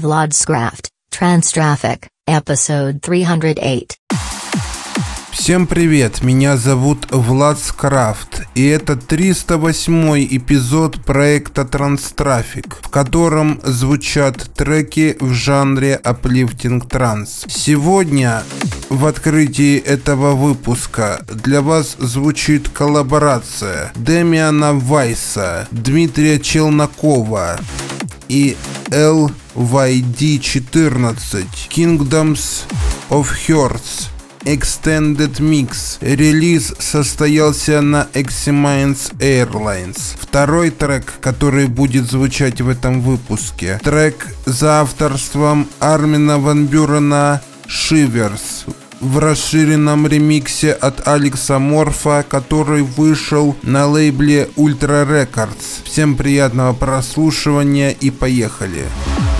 Vlodscraft, Transtraffic, Episode 308. Всем привет, меня зовут Влад Скрафт, и это 308 эпизод проекта Транстрафик, в котором звучат треки в жанре Uplifting Транс. Сегодня в открытии этого выпуска для вас звучит коллаборация Демиана Вайса, Дмитрия Челнокова и LYD14 Kingdoms of Hearts Extended Mix. Релиз состоялся на Eximines Airlines. Второй трек, который будет звучать в этом выпуске. Трек за авторством Армина Ван Бюрена Shivers в расширенном ремиксе от Алекса Морфа, который вышел на лейбле Ultra Records. Всем приятного прослушивания и поехали! Staring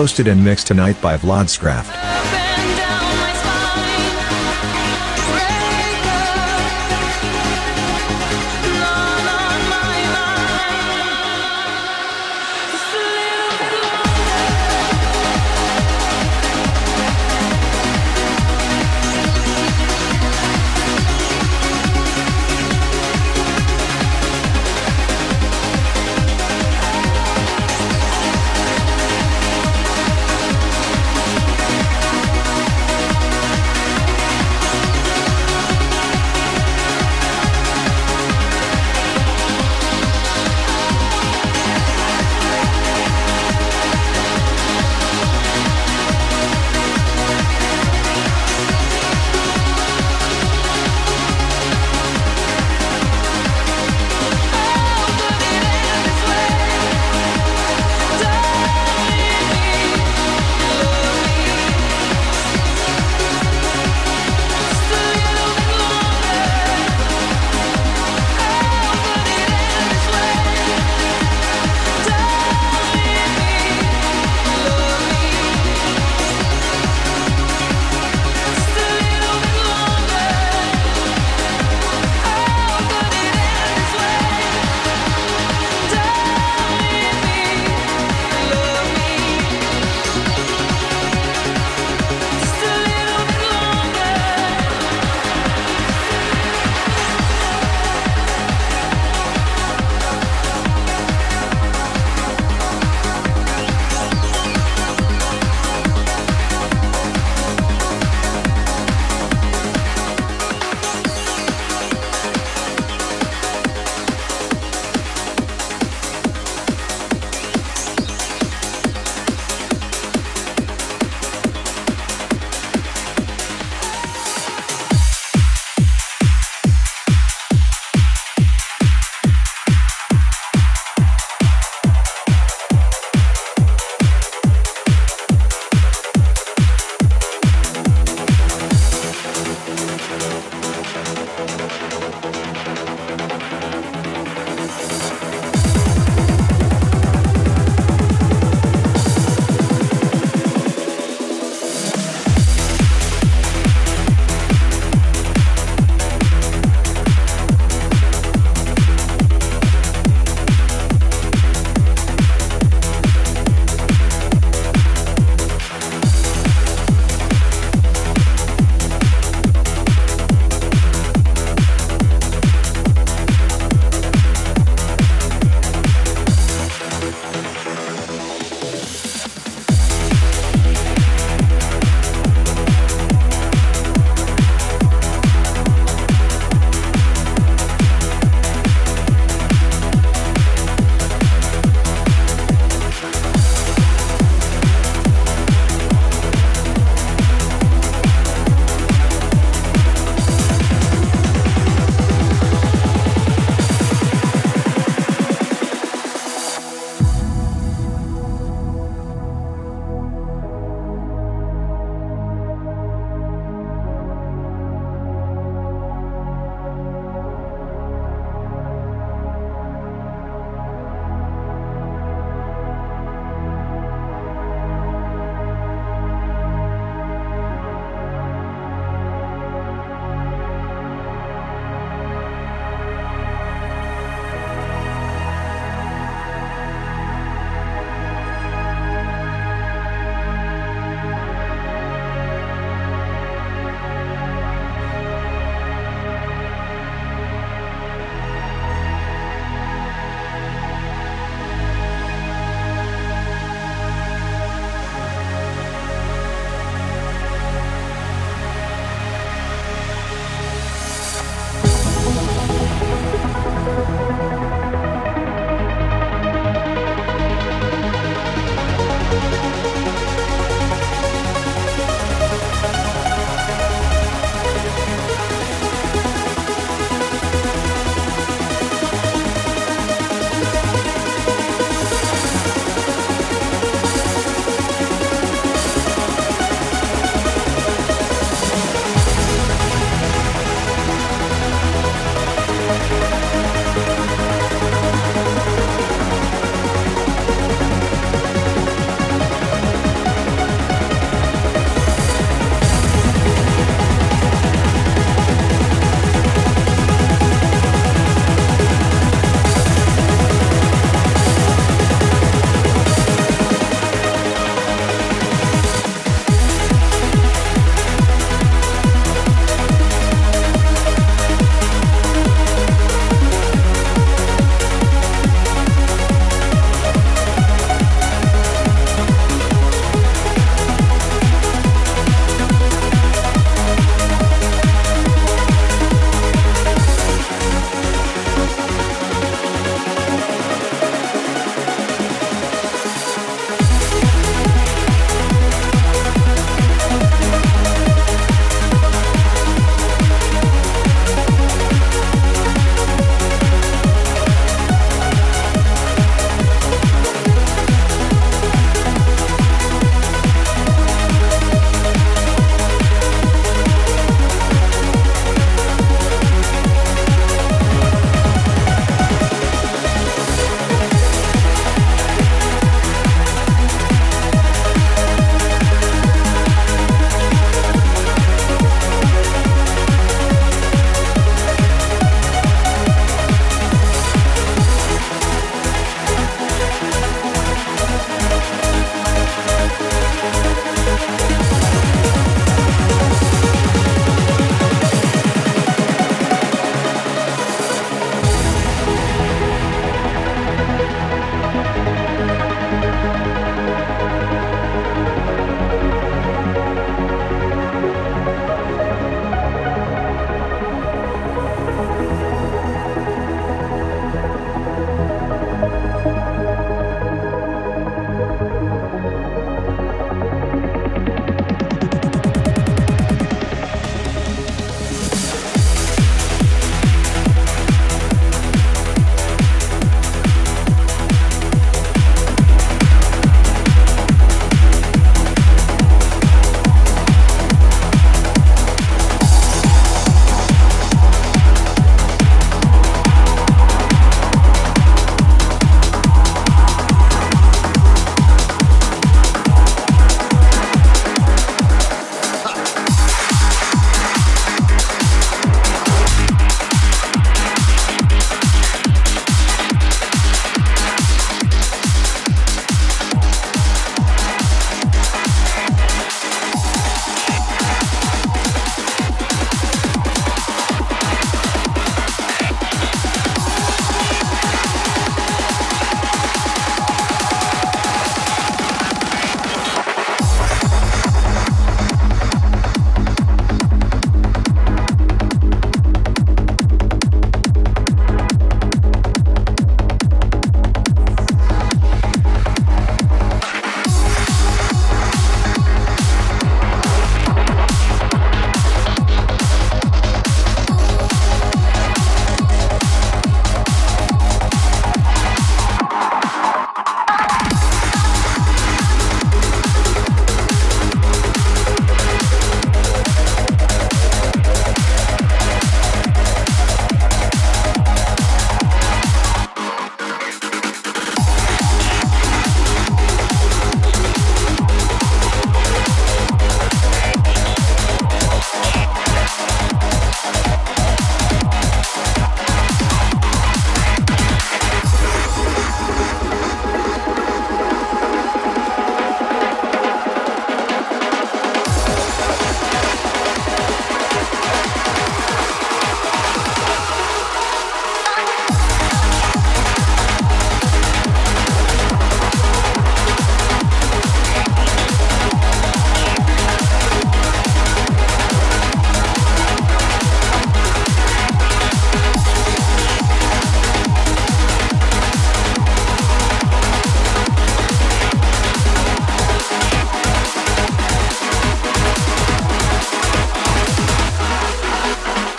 Hosted and mixed tonight by Vlodscraft. Up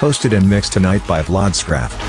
Hosted and mixed tonight by Vlodscraft.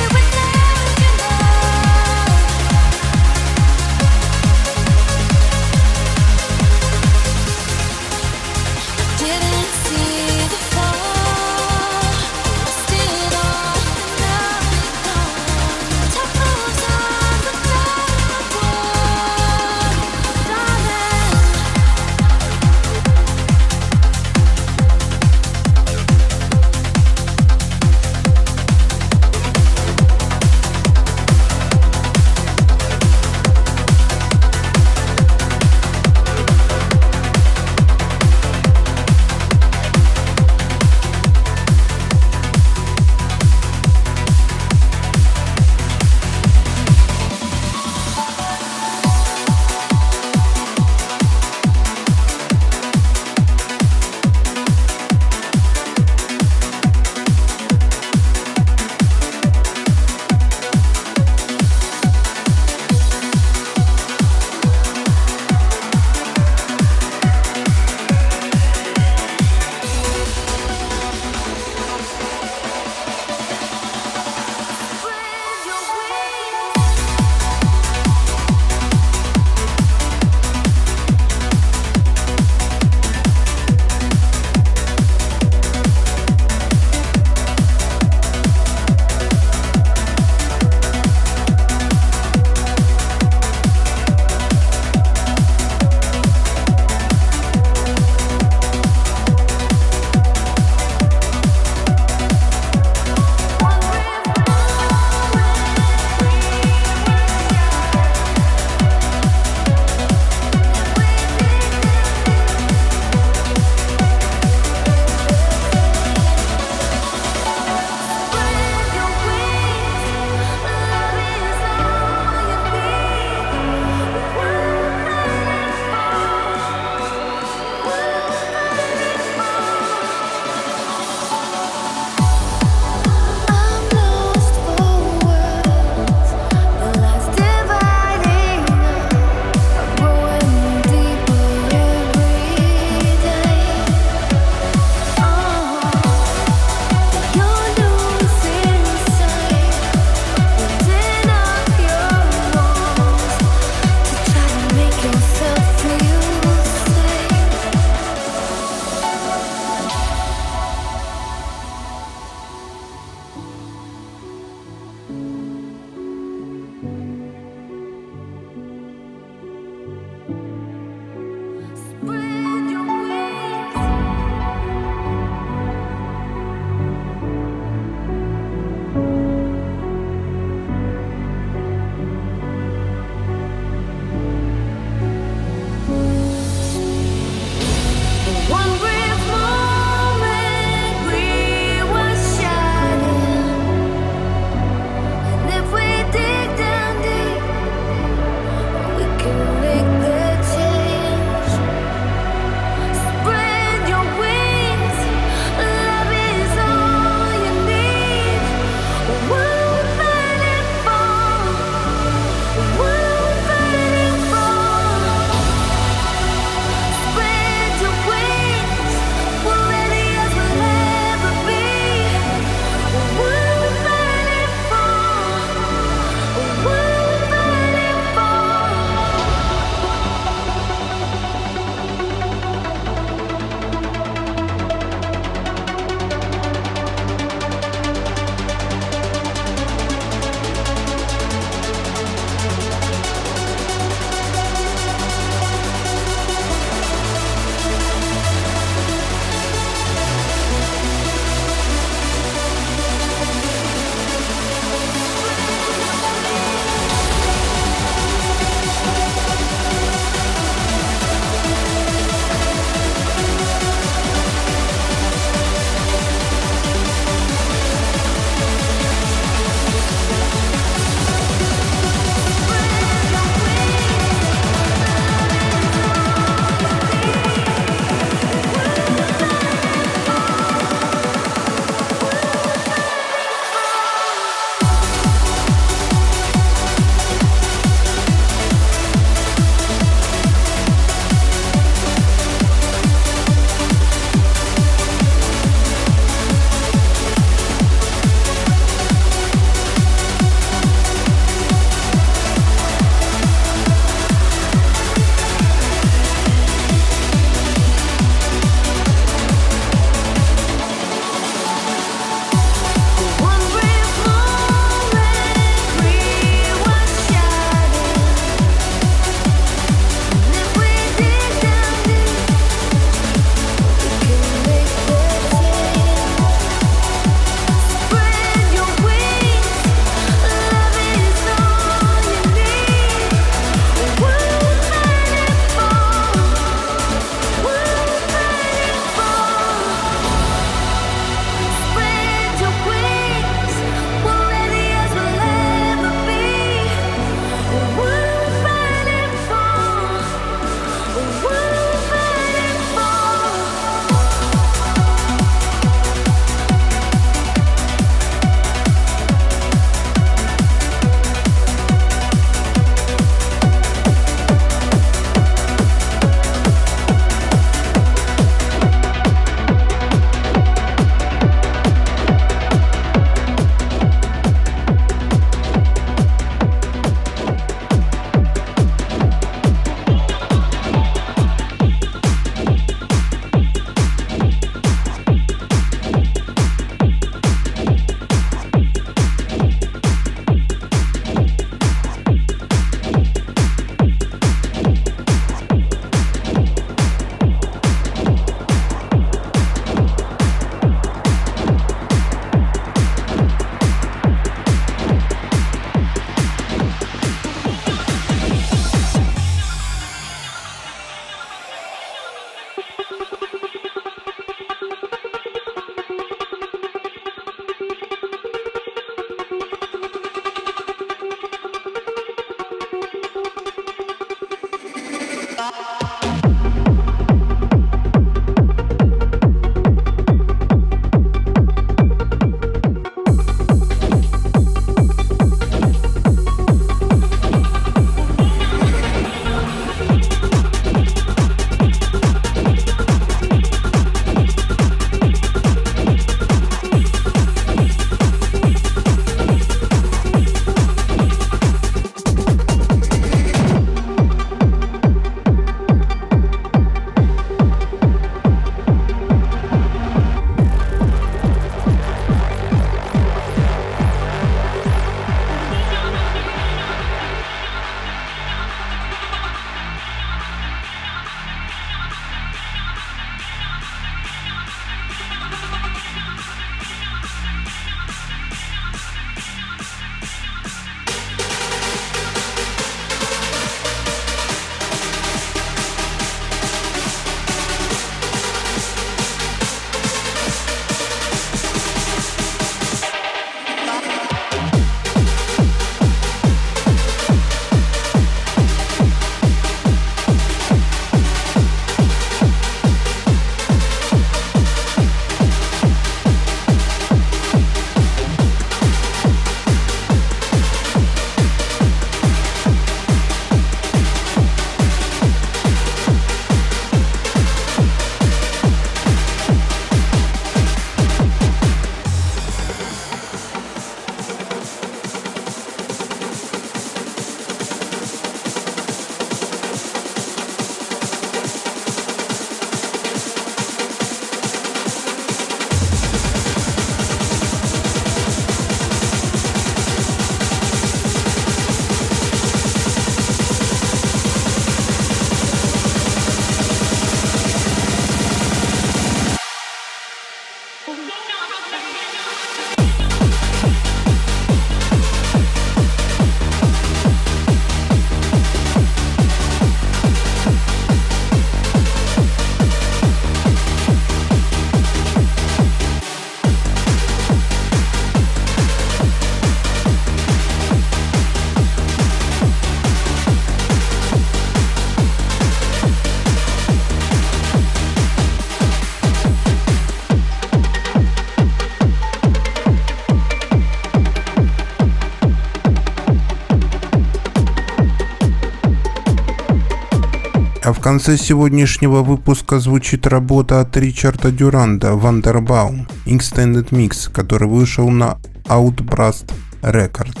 Конце сегодняшнего выпуска звучит работа от Ричарда Дюранда «Вандербаум» Extended Mix, который вышел на Outbrast Records.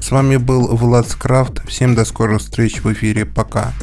С вами был Влад Скрафт. Всем до скорых встреч в эфире. Пока.